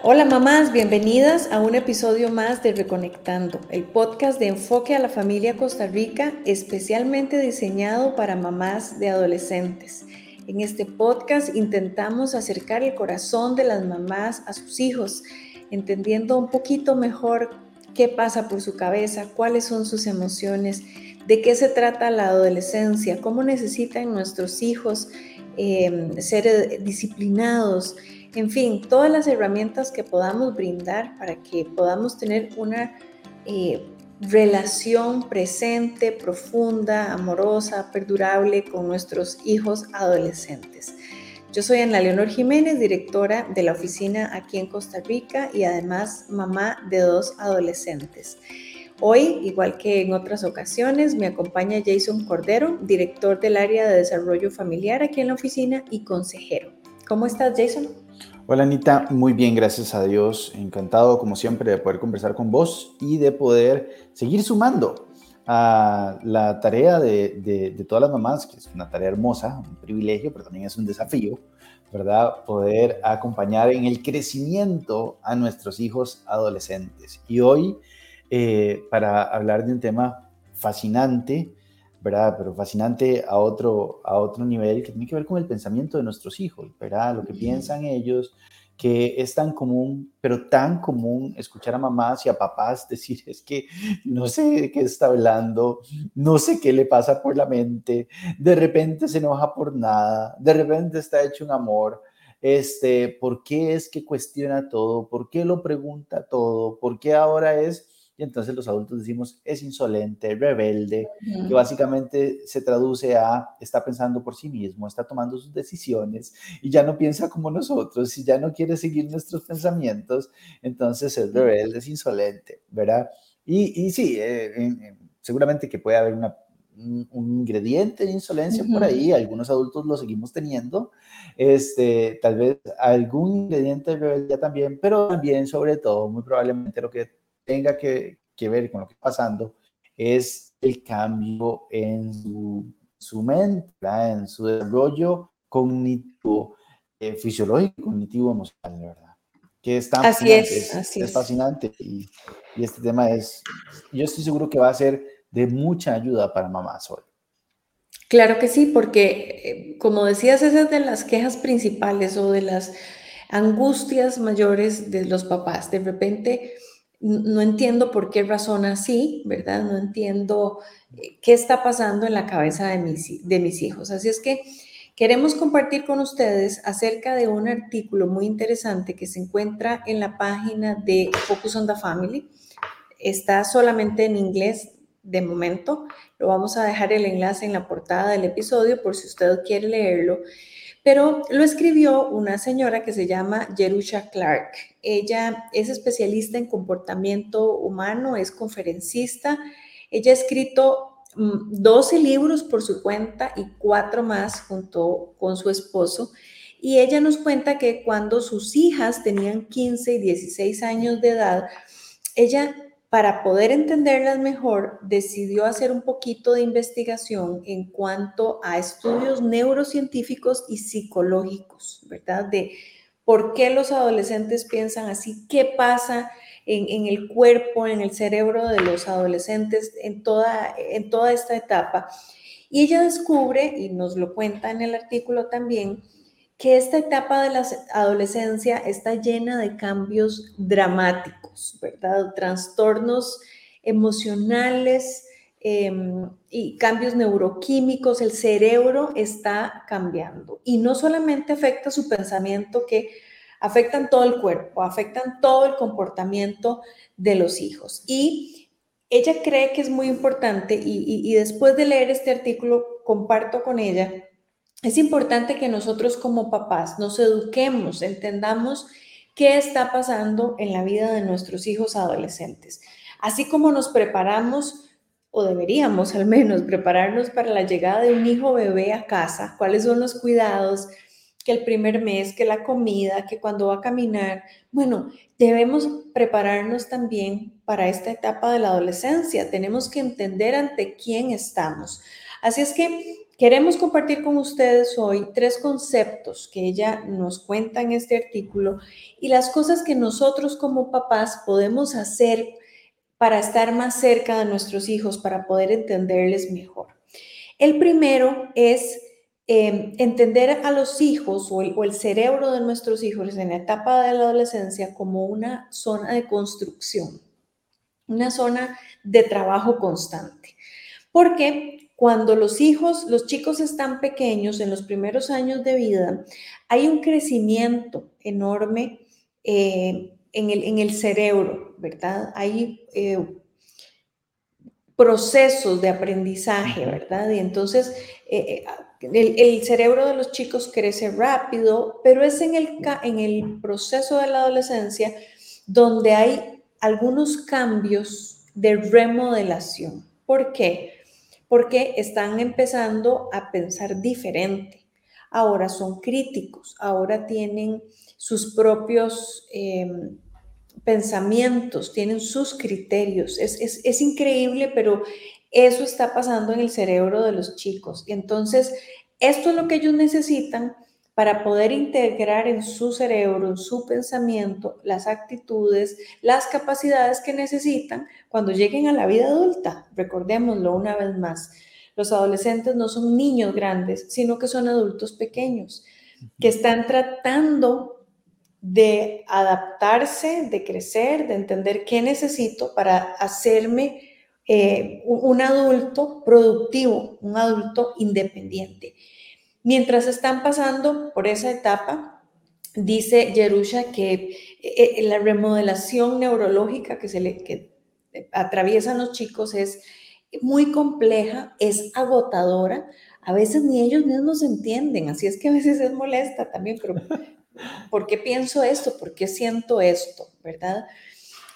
Hola mamás, bienvenidas a un episodio más de Reconectando, el podcast de enfoque a la familia Costa Rica, especialmente diseñado para mamás de adolescentes. En este podcast intentamos acercar el corazón de las mamás a sus hijos, entendiendo un poquito mejor qué pasa por su cabeza, cuáles son sus emociones, de qué se trata la adolescencia, cómo necesitan nuestros hijos eh, ser disciplinados en fin, todas las herramientas que podamos brindar para que podamos tener una eh, relación presente, profunda, amorosa, perdurable con nuestros hijos adolescentes. Yo soy Ana Leonor Jiménez, directora de la oficina aquí en Costa Rica y además mamá de dos adolescentes. Hoy, igual que en otras ocasiones, me acompaña Jason Cordero, director del área de desarrollo familiar aquí en la oficina y consejero. ¿Cómo estás, Jason? Hola Anita, muy bien, gracias a Dios. Encantado como siempre de poder conversar con vos y de poder seguir sumando a la tarea de, todas las mamás, que es una tarea hermosa, un privilegio, pero también es un desafío, ¿verdad? Poder acompañar en el crecimiento a nuestros hijos adolescentes. Y hoy, eh, para hablar de un tema fascinante, ¿verdad? Pero fascinante a otro, a otro nivel que tiene que ver con el pensamiento de nuestros hijos, ¿verdad? Lo que piensan ellos, que es tan común, pero tan común escuchar a mamás y a papás decir, es que no sé de qué está hablando, no sé qué le pasa por la mente, de repente se enoja por nada, de repente está hecho un amor, este, ¿por qué es que cuestiona todo? ¿Por qué lo pregunta todo? ¿Por qué ahora es y entonces los adultos decimos es insolente, rebelde, que básicamente se traduce a está pensando por sí mismo, está tomando sus decisiones y ya no piensa como nosotros, y ya no quiere seguir nuestros pensamientos, entonces es rebelde, es insolente, ¿verdad? Y, y sí, eh, seguramente que puede haber una, un, ingrediente de insolencia por ahí, algunos adultos lo seguimos teniendo, este, tal vez algún ingrediente de rebeldía también, pero también sobre todo, muy probablemente lo que tenga que, ver con lo que está pasando es el cambio en su, su mente, en su desarrollo cognitivo, eh, fisiológico, cognitivo, emocional, ¿verdad? Que es así es, así es, fascinante y, y, este tema es, yo estoy seguro que va a ser de mucha ayuda para mamás hoy. Claro que sí, porque eh, como decías, esa es de las quejas principales o de las angustias mayores de los papás. De repente, no entiendo por qué razón así, ¿verdad? No entiendo eh, qué está pasando en la cabeza de mis, de mis hijos. Así es que queremos compartir con ustedes acerca de un artículo muy interesante que se encuentra en la página de Focus on the Family. Está solamente en inglés de momento. Lo vamos a dejar el enlace en la portada del episodio por si usted quiere leerlo pero lo escribió una señora que se llama Jerusha Clark. Ella es especialista en comportamiento humano, es conferencista. Ella ha escrito 12 mm, libros por su cuenta y cuatro más junto con su esposo. Y ella nos cuenta que cuando sus hijas tenían 15 y 16 años de edad, ella para poder entenderlas mejor, decidió hacer un poquito de investigación en cuanto a estudios neurocientíficos y psicológicos, ¿verdad? De por qué los adolescentes piensan así, qué pasa en, el cuerpo, en el cerebro de los adolescentes en toda, en toda esta etapa. Y ella descubre, y nos lo cuenta en el artículo también, que esta etapa de la adolescencia está llena de cambios dramáticos, ¿verdad? Trastornos emocionales em, y cambios neuroquímicos, el cerebro está cambiando y no solamente afecta su pensamiento, que afectan todo el cuerpo, afectan todo el comportamiento de los hijos. Y ella cree que es muy importante y después de leer este artículo comparto con ella es importante que nosotros como papás nos eduquemos, entendamos qué está pasando en la vida de nuestros hijos adolescentes. Así como nos preparamos, o deberíamos al menos prepararnos para la llegada de un hijo bebé a casa, cuáles son los cuidados, que el primer mes, que la comida, que cuando va a caminar. Bueno, debemos prepararnos también para esta etapa de la adolescencia. Tenemos que entender ante quién estamos. Así es que queremos compartir con ustedes hoy tres conceptos que ella nos cuenta en este artículo y las cosas que nosotros como papás podemos hacer para estar más cerca de nuestros hijos, para poder entenderles mejor. El primero es em, entender a los hijos o el, cerebro de nuestros hijos en la etapa de la adolescencia como una zona de construcción, una zona de trabajo constante. Porque cuando los hijos, los chicos están pequeños en los primeros años de vida, hay un crecimiento enorme eh, en el, cerebro, ¿verdad? Hay eh, procesos de aprendizaje, ¿verdad? Y entonces eh, el, cerebro de los chicos crece rápido, pero es en el, en el proceso de la adolescencia donde hay algunos cambios de remodelación. ¿Por qué? Porque están empezando a pensar diferente. Ahora son críticos, ahora tienen sus propios em, pensamientos, tienen sus criterios. Es, increíble, pero eso está pasando en el cerebro de los chicos. Y entonces, esto es lo que ellos necesitan para poder integrar en su cerebro, en su pensamiento, las actitudes, las capacidades que necesitan cuando lleguen a la vida adulta. Recordémoslo una vez más. Los adolescentes no son niños grandes, sino que son adultos pequeños, que están tratando de adaptarse, de crecer, de entender qué necesito para hacerme eh, un adulto productivo, un adulto independiente. Mientras están pasando por esa etapa, dice Jerusha que eh, eh, la remodelación neurológica que, se le, que atraviesan los chicos es muy compleja, es agotadora. A veces ni ellos mismos entienden, así es que a veces es molesta también, pero ¿Por qué pienso esto? ¿Por qué siento esto? ¿Verdad?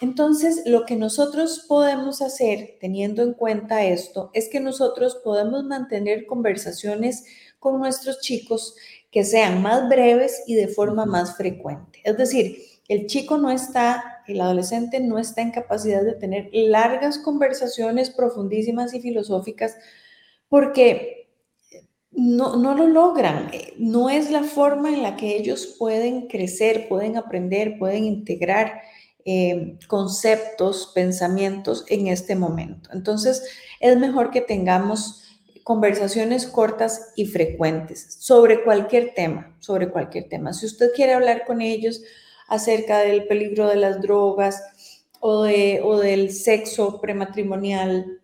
Entonces, lo que nosotros podemos hacer teniendo en cuenta esto es que nosotros podemos mantener conversaciones con nuestros chicos que sean más breves y de forma más frecuente. Es decir, el chico no está, el adolescente no está en capacidad de tener largas conversaciones profundísimas y filosóficas porque no, no lo logran. No es la forma en la que ellos pueden crecer, pueden aprender, pueden integrar eh, conceptos, pensamientos en este momento. Entonces, es mejor que tengamos conversaciones cortas y frecuentes sobre cualquier tema, sobre cualquier tema. Si usted quiere hablar con ellos acerca del peligro de las drogas o, de, o del sexo prematrimonial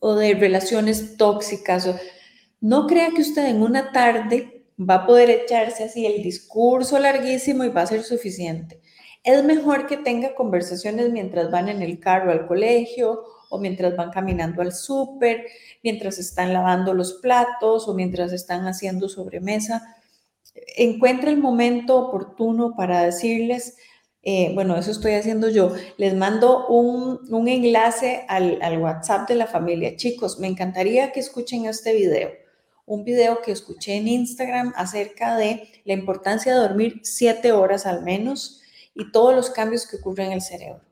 o de relaciones tóxicas, no crea que usted en una tarde va a poder echarse así el discurso larguísimo y va a ser suficiente. Es mejor que tenga conversaciones mientras van en el carro al colegio o mientras van caminando al súper, mientras están lavando los platos o mientras están haciendo sobremesa. Encuentre el momento oportuno para decirles, eh, bueno, eso estoy haciendo yo, les mando un, enlace al, al WhatsApp de la familia. Chicos, me encantaría que escuchen este video un video que escuché en Instagram acerca de la importancia de dormir siete horas al menos y todos los cambios que ocurren en el cerebro.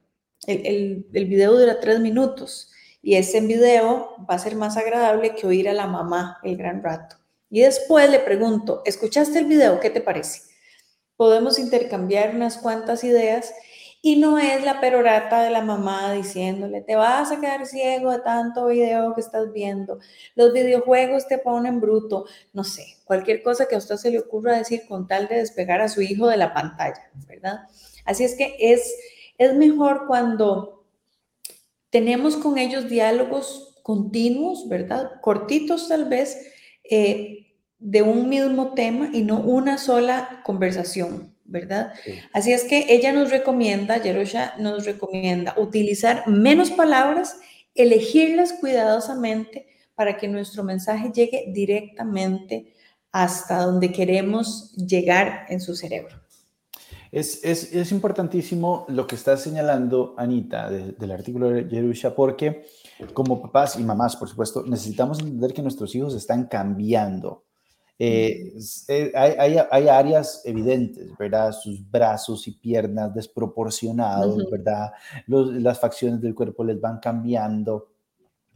El, el, video dura tres minutos y ese video va a ser más agradable que oír a la mamá el gran rato. Y después le pregunto, ¿escuchaste el video? ¿Qué te parece? Podemos intercambiar unas cuantas ideas y no es la perorata de la mamá diciéndole, te vas a quedar ciego de tanto video que estás viendo, los videojuegos te ponen bruto, no sé, cualquier cosa que a usted se le ocurra decir con tal de despegar a su hijo de la pantalla, ¿verdad? Así es que es, es mejor cuando tenemos con ellos diálogos continuos, ¿verdad? Cortitos tal vez, eh, de un mismo tema y no una sola conversación. ¿verdad? Así es que ella nos recomienda, Yerusha nos recomienda utilizar menos palabras, elegirlas cuidadosamente para que nuestro mensaje llegue directamente hasta donde queremos llegar en su cerebro. Es, es, es importantísimo lo que está señalando Anita del artículo de Yerusha, porque como papás y mamás, por supuesto, necesitamos entender que nuestros hijos están cambiando eh, eh, hay, hay, áreas evidentes, ¿verdad? Sus brazos y piernas desproporcionados, ¿verdad? las facciones del cuerpo les van cambiando.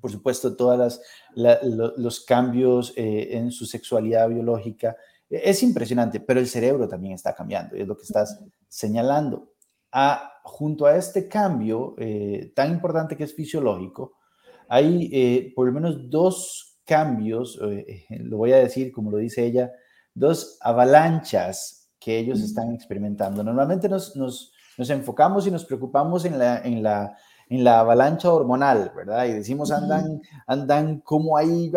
por supuesto, todos los cambios eh, en su sexualidad biológica. Es impresionante, pero el cerebro también está cambiando, y es lo que estás señalando. A, junto a este cambio eh, tan importante que es fisiológico, hay eh, por lo menos dos cambios, lo voy a decir como lo dice ella, dos avalanchas que ellos están experimentando. Normalmente nos, nos, nos enfocamos y nos preocupamos en la, en la en la avalancha hormonal, ¿verdad? Y decimos, andan, andan como ahí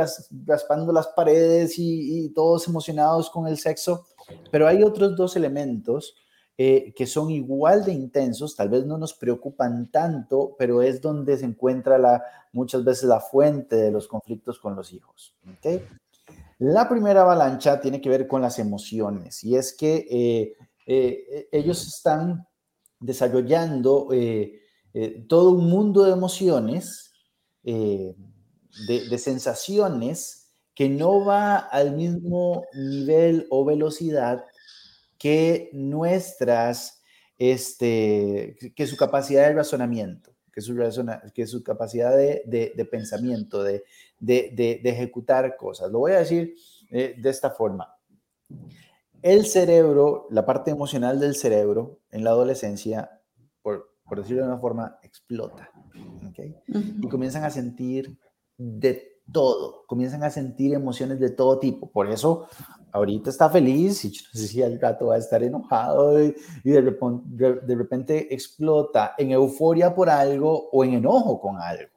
raspando las paredes y, todos emocionados con el sexo, pero hay otros dos elementos eh, que son igual de intensos, tal vez no nos preocupan tanto, pero es donde se encuentra la, muchas veces la fuente de los conflictos con los hijos. ¿okay? La primera avalancha tiene que ver con las emociones y es que eh, eh, ellos están desarrollando eh, todo un mundo de emociones, eh, de, sensaciones, que no va al mismo nivel o velocidad que nuestras, este, que su capacidad de razonamiento, que su, que su capacidad de, pensamiento, de, ejecutar cosas. Lo voy a decir eh, de esta forma. El cerebro, la parte emocional del cerebro en la adolescencia, por, decirlo de una forma, explota. Y comienzan a sentir de todo, comienzan a sentir emociones de todo tipo. Por eso, ahorita está feliz y yo no sé si al rato va a estar enojado y, de, repente, de, repente explota en euforia por algo o en enojo con algo.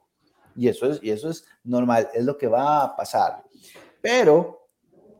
Y eso es, y eso es normal, es lo que va a pasar. Pero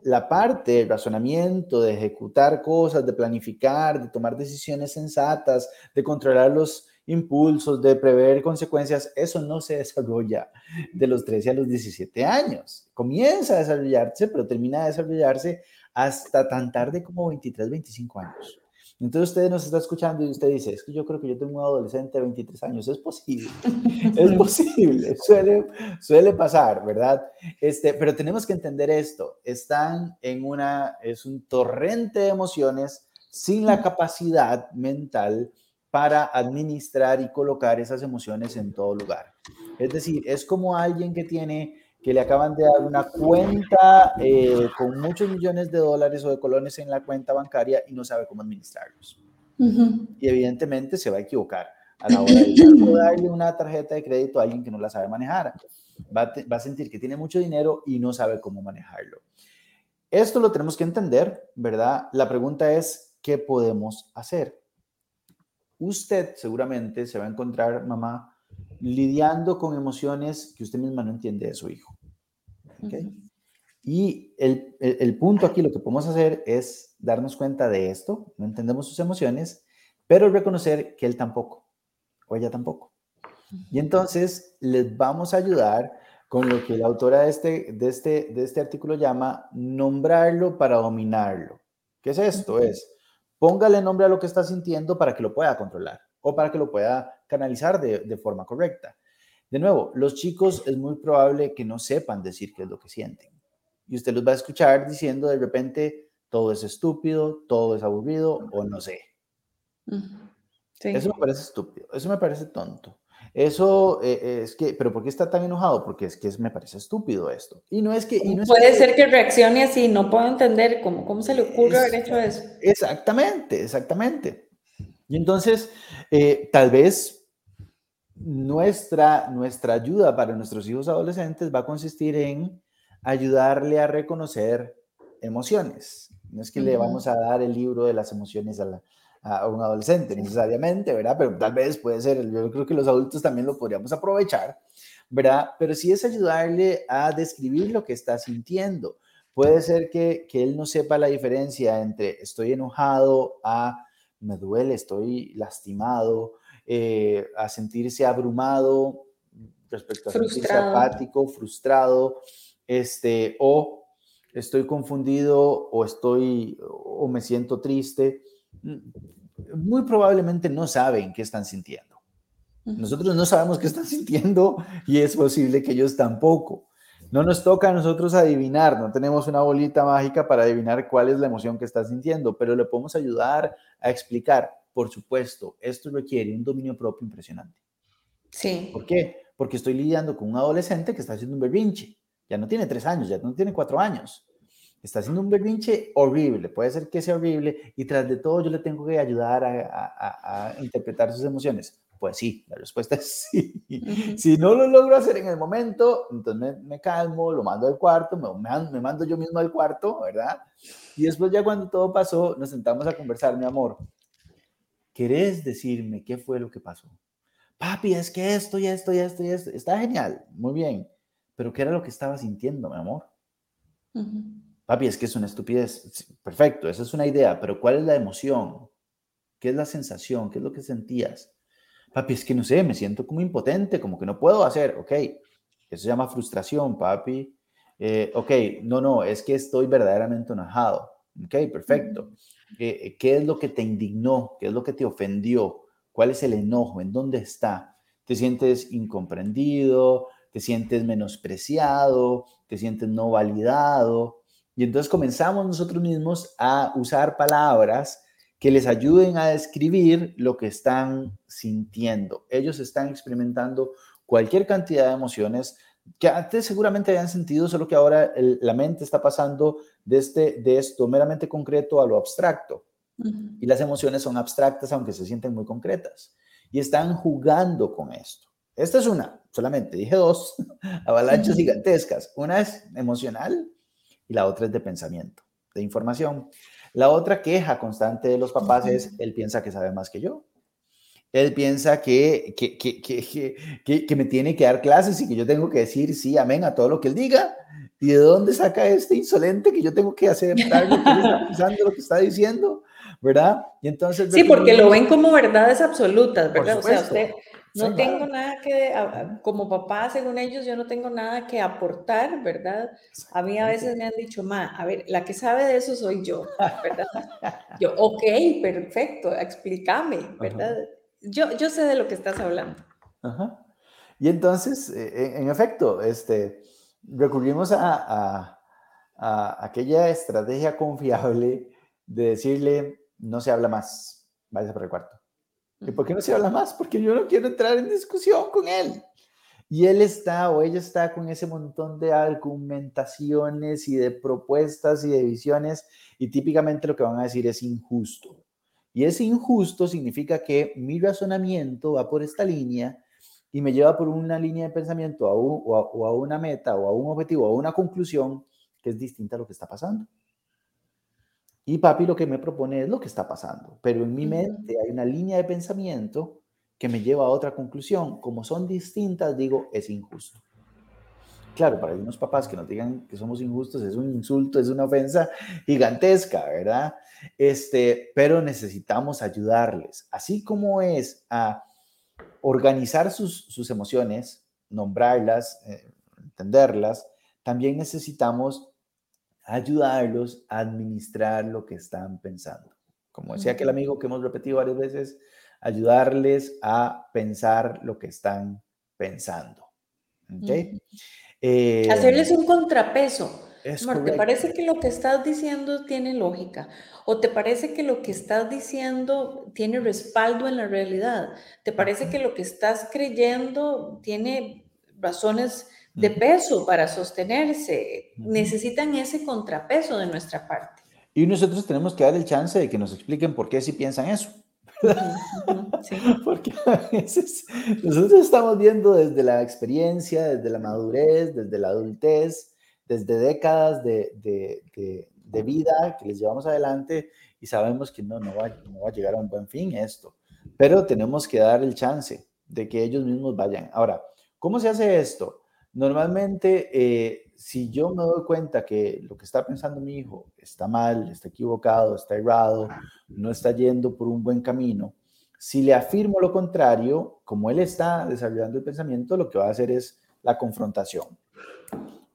la parte del razonamiento, de ejecutar cosas, de planificar, de tomar decisiones sensatas, de controlar los impulsos, de prever consecuencias, eso no se desarrolla de los 13 a los 17 años. Comienza a desarrollarse, pero termina de desarrollarse hasta tan tarde como 23, 25 años. Entonces usted nos está escuchando y usted dice, es que yo creo que yo tengo un adolescente de 23 años. Es posible, es posible, suele, suele pasar, ¿verdad? Este, pero tenemos que entender esto, están en una, es un torrente de emociones sin la capacidad mental para administrar y colocar esas emociones en todo lugar. Es decir, es como alguien que tiene que le acaban de dar una cuenta eh, con muchos millones de dólares o de colones en la cuenta bancaria y no sabe cómo administrarlos. Y evidentemente se va a equivocar a la hora de darle una tarjeta de crédito a alguien que no la sabe manejar. Va va a sentir que tiene mucho dinero y no sabe cómo manejarlo. Esto lo tenemos que entender, ¿verdad? La pregunta es, ¿qué podemos hacer? Usted seguramente se va a encontrar, mamá, lidiando con emociones que usted misma no entiende de su hijo. Y el, el, punto aquí, lo que podemos hacer es darnos cuenta de esto, no entendemos sus emociones, pero reconocer que él tampoco, o ella tampoco. Y entonces les vamos a ayudar con lo que la autora de este, de este, de este artículo llama nombrarlo para dominarlo. ¿Qué es esto? Es, póngale nombre a lo que está sintiendo para que lo pueda controlar o para que lo pueda canalizar de, forma correcta. De nuevo, los chicos es muy probable que no sepan decir qué es lo que sienten. Y usted los va a escuchar diciendo de repente, todo es estúpido, todo es aburrido o no sé. Eso me parece estúpido, eso me parece tonto. Eso eh, es que, pero ¿por qué está tan enojado? Porque es que me parece estúpido esto. Y no es que... Puede ser que reaccione así, no puedo entender cómo, cómo se le ocurre haber hecho eso. Exactamente, exactamente. Y entonces, eh, tal vez nuestra, nuestra ayuda para nuestros hijos adolescentes va a consistir en ayudarle a reconocer emociones. No es que le vamos a dar el libro de las emociones a, a, un adolescente necesariamente, ¿verdad? Pero tal vez puede ser, yo creo que los adultos también lo podríamos aprovechar, ¿verdad? Pero sí es ayudarle a describir lo que está sintiendo. Puede ser que, que él no sepa la diferencia entre estoy enojado a me duele, estoy lastimado, eh, a sentirse abrumado respecto a sentirse apático, frustrado, este, o estoy confundido o estoy o me siento triste. Muy probablemente no saben qué están sintiendo. Nosotros no sabemos qué están sintiendo y es posible que ellos tampoco. No nos toca a nosotros adivinar, no tenemos una bolita mágica para adivinar cuál es la emoción que está sintiendo, pero le podemos ayudar a explicar. Por supuesto, esto requiere un dominio propio impresionante. Sí. ¿Por qué? porque estoy lidiando con un adolescente que está haciendo un berrinche. Ya no tiene tres años, ya no tiene cuatro años. Está haciendo un berrinche horrible, puede ser que sea horrible, y tras de todo yo le tengo que ayudar a, interpretar sus emociones. Pues sí, la respuesta es sí. Si no lo logro hacer en el momento, entonces me, calmo, lo mando al cuarto, me, me, mando yo mismo al cuarto, ¿verdad? Y después ya cuando todo pasó, nos sentamos a conversar, mi amor. ¿Querés decirme qué fue lo que pasó? Papi, es que esto y esto y esto y esto. Está genial, muy bien. Pero ¿qué era lo que estaba sintiendo, mi amor? Papi, es que es una estupidez. Perfecto, esa es una idea, pero ¿cuál es la emoción? ¿Qué es la sensación? ¿Qué es lo que sentías? Papi, es que no sé, me siento como impotente, como que no puedo hacer. Ok, eso se llama frustración, papi. Eh, ok, no, no, es que estoy verdaderamente enojado. Ok, perfecto. Eh, ¿Qué es lo que te indignó? ¿Qué es lo que te ofendió? ¿Cuál es el enojo? ¿En dónde está? ¿Te sientes incomprendido? ¿Te sientes menospreciado? ¿Te sientes no validado? Y entonces comenzamos nosotros mismos a usar palabras que les ayuden a describir lo que están sintiendo. Ellos están experimentando cualquier cantidad de emociones que antes seguramente habían sentido, solo que ahora la mente está pasando de, este, de esto meramente concreto a lo abstracto. Y las emociones son abstractas, aunque se sienten muy concretas. Y están jugando con esto. Esta es una, solamente dije dos, avalanchas gigantescas. Una es emocional y la otra es de pensamiento, de información. La otra queja constante de los papás es, él piensa que sabe más que yo. Él piensa que, que, que, que, que me tiene que dar clases y que yo tengo que decir sí, amén a todo lo que él diga. ¿Y de dónde saca este insolente que yo tengo que hacer lo que está pensando, lo que está diciendo? ¿Verdad? Y entonces... Sí, porque lo ven como verdades absolutas, ¿verdad? O sea, usted, no tengo nada que, como papá, según ellos, yo no tengo nada que aportar, ¿verdad? A mí a veces me han dicho, ma, a ver, la que sabe de eso soy yo, ¿verdad? Yo, ok, perfecto, explícame, ¿verdad? Yo, yo sé de lo que estás hablando. Ajá. Y entonces, e, en, efecto, este, recurrimos a, a, aquella estrategia confiable de decirle, no se habla más, váyase para el cuarto. ¿Y por qué no se habla más? Porque yo no quiero entrar en discusión con él. Y él está o ella está con ese montón de argumentaciones y de propuestas y de visiones y típicamente lo que van a decir es injusto. Y ese injusto significa que mi razonamiento va por esta línea y me lleva por una línea de pensamiento a o, a, una meta o a un objetivo o a una conclusión que es distinta a lo que está pasando. Y papi lo que me propone es lo que está pasando, pero en mi mente hay una línea de pensamiento que me lleva a otra conclusión. Como son distintas, digo, es injusto. Claro, para algunos papás que nos digan que somos injustos es un insulto, es una ofensa gigantesca, ¿verdad? Este, pero necesitamos ayudarles, así como es a organizar sus, sus emociones, nombrarlas, eh, entenderlas, también necesitamos ayudarlos a administrar lo que están pensando. Como decía aquel amigo que hemos repetido varias veces, ayudarles a pensar lo que están pensando. ¿Okay? Eh, Hacerles un contrapeso. ¿te parece que lo que estás diciendo tiene lógica? ¿O te parece que lo que estás diciendo tiene respaldo en la realidad? ¿Te parece que lo que estás creyendo tiene razones de peso para sostenerse? Necesitan ese contrapeso de nuestra parte. Y nosotros tenemos que dar el chance de que nos expliquen por qué si piensan eso. Porque a veces nosotros estamos viendo desde la experiencia, desde la madurez, desde la adultez, desde décadas de, de, de, vida que les llevamos adelante y sabemos que no, no va, no va a llegar a un buen fin esto. Pero tenemos que dar el chance de que ellos mismos vayan. Ahora, ¿cómo se hace esto? Normalmente, eh, si yo me doy cuenta que lo que está pensando mi hijo está mal, está equivocado, está errado, no está yendo por un buen camino, si le afirmo lo contrario, como él está desarrollando el pensamiento, lo que va a hacer es la confrontación.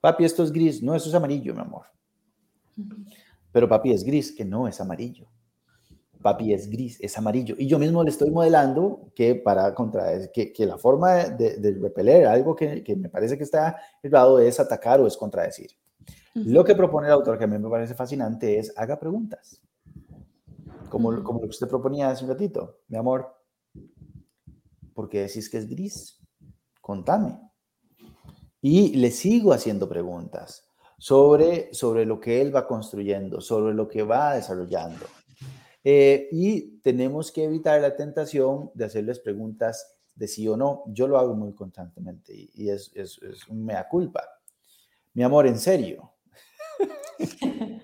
Papi, esto es gris. No, eso es amarillo, mi amor. Pero papi es gris, que no es amarillo. Papi es gris, es amarillo. Y yo mismo le estoy modelando que para contra que, que la forma de, repeler algo que, que, me parece que está errado es atacar o es contradecir. Lo que propone el autor, que a mí me parece fascinante, es haga preguntas. Como, como lo que usted proponía hace un ratito. Mi amor, ¿por qué decís que es gris? contame. Y le sigo haciendo preguntas sobre, sobre lo que él va construyendo, sobre lo que va desarrollando. Eh, y tenemos que evitar la tentación de hacerles preguntas de sí o no. Yo lo hago muy constantemente y, es, es, es un mea culpa. Mi amor, en serio.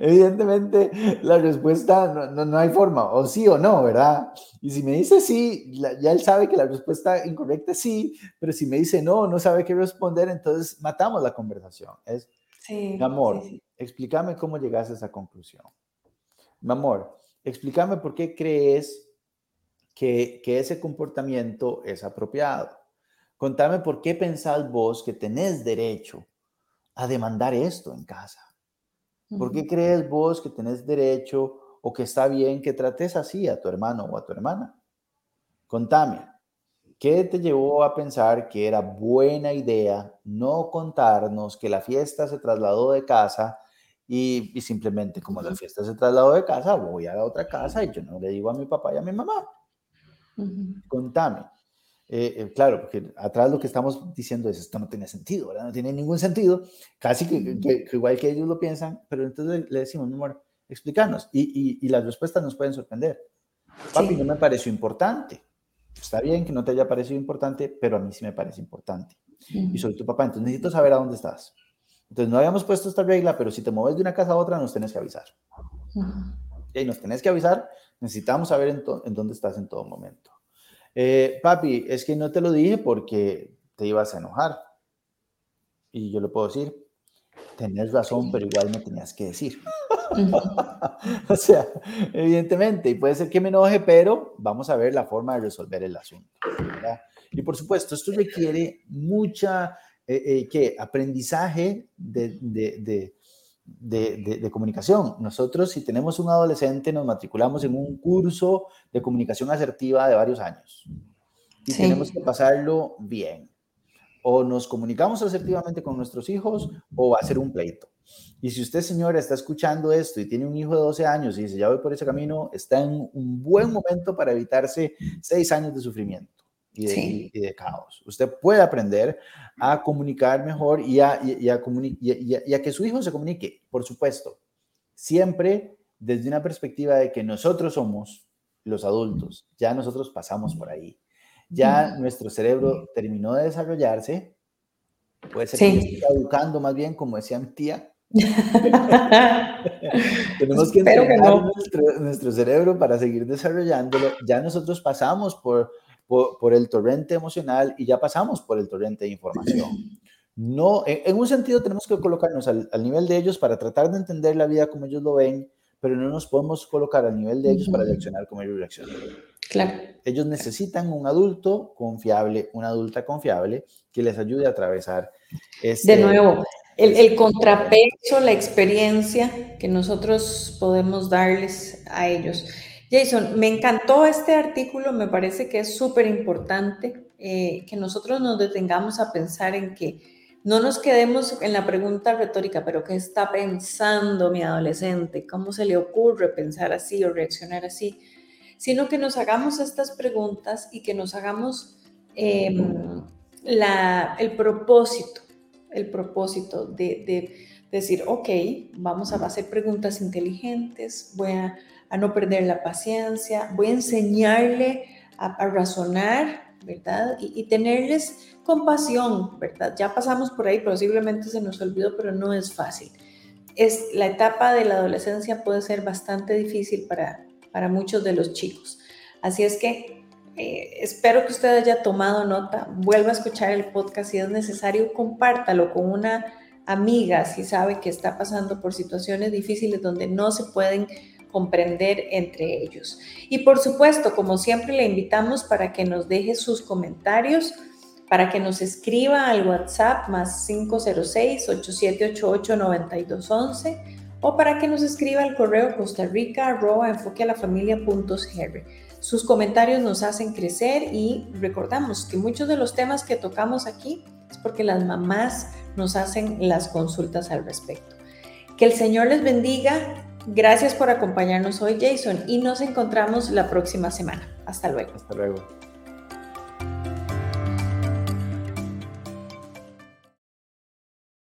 Evidentemente, la respuesta no, no, hay forma, o sí o no, ¿verdad? Y si me dice sí, ya él sabe que la respuesta incorrecta es sí, pero si me dice no, no sabe qué responder, entonces matamos la conversación. Es, mi amor, explícame cómo llegaste a esa conclusión. Mi amor, explícame por qué crees que, que ese comportamiento es apropiado. Contame por qué pensás vos que tenés derecho a demandar esto en casa. ¿Por qué crees vos que tenés derecho o que está bien que trates así a tu hermano o a tu hermana? Contame, ¿qué te llevó a pensar que era buena idea no contarnos que la fiesta se trasladó de casa y, simplemente como la fiesta se trasladó de casa, voy a la otra casa y yo no le digo a mi papá y a mi mamá? Contame. Eh, eh, claro, porque atrás lo que estamos diciendo es, esto no tiene sentido, ¿verdad? No tiene ningún sentido, casi que, igual que ellos lo piensan, pero entonces le decimos, mi amor, explícanos. Y, y, las respuestas nos pueden sorprender. Papi, no me pareció importante. Está bien que no te haya parecido importante, pero a mí sí me parece importante. Y soy tu papá, entonces necesito saber a dónde estás. Entonces no habíamos puesto esta regla, pero si te mueves de una casa a otra, nos tenés que avisar. Y nos tenés que avisar, necesitamos saber en dónde estás en todo momento. Eh, papi, es que no te lo dije porque te ibas a enojar. Y yo le puedo decir, tenés razón, pero igual me tenías que decir. o sea, evidentemente, y puede ser que me enoje, pero vamos a ver la forma de resolver el asunto. Y por supuesto, esto requiere mucha, eh, eh Aprendizaje de, de, comunicación. Nosotros, si tenemos un adolescente, nos matriculamos en un curso de comunicación asertiva de varios años y tenemos que pasarlo bien. O nos comunicamos asertivamente con nuestros hijos o va a ser un pleito. Y si usted, señora, está escuchando esto y tiene un hijo de 12 años y dice, ya voy por ese camino, está en un buen momento para evitarse seis años de sufrimiento y de, caos. Usted puede aprender a comunicar mejor y a, y, a, que su hijo se comunique, por supuesto, siempre desde una perspectiva de que nosotros somos los adultos, ya nosotros pasamos por ahí, ya nuestro cerebro terminó de desarrollarse, puede ser que esté educando más bien, como decía mi tía, Tenemos que entrenar nuestro, nuestro, cerebro para seguir desarrollándolo. Ya nosotros pasamos por por, el torrente emocional y ya pasamos por el torrente de información. No, en, un sentido tenemos que colocarnos al, nivel de ellos para tratar de entender la vida como ellos lo ven, pero no nos podemos colocar al nivel de ellos para reaccionar como ellos reaccionan. Claro. Ellos necesitan un adulto confiable, una adulta confiable que les ayude a atravesar este... De nuevo, el, el, contrapeso, la experiencia que nosotros podemos darles a ellos. Jason, me encantó este artículo, me parece que es súper importante eh, que nosotros nos detengamos a pensar en que no nos quedemos en la pregunta retórica, pero ¿qué está pensando mi adolescente? ¿Cómo se le ocurre pensar así o reaccionar así? Sino que nos hagamos estas preguntas y que nos hagamos em, el propósito, el propósito de, de decir, ok, vamos a hacer preguntas inteligentes, voy a a no perder la paciencia, voy a enseñarle a, razonar, ¿verdad? Y, tenerles compasión, ¿verdad? Ya pasamos por ahí, posiblemente se nos olvidó, pero no es fácil. Es, la etapa de la adolescencia puede ser bastante difícil para, para muchos de los chicos. Así es que eh, espero que usted haya tomado nota, vuelva a escuchar el podcast si es necesario, compártalo con una amiga si sabe que está pasando por situaciones difíciles donde no se pueden comprender entre ellos. Y por supuesto, como siempre, le invitamos para que nos deje sus comentarios, para que nos escriba al WhatsApp más 506-8788-9211 o para que nos escriba al correo Costa Rica Sus comentarios nos hacen crecer y recordamos que muchos de los temas que tocamos aquí es porque las mamás nos hacen las consultas al respecto. Que el Señor les bendiga Gracias por acompañarnos hoy, Jason, y nos encontramos la próxima semana. Hasta luego. Hasta luego.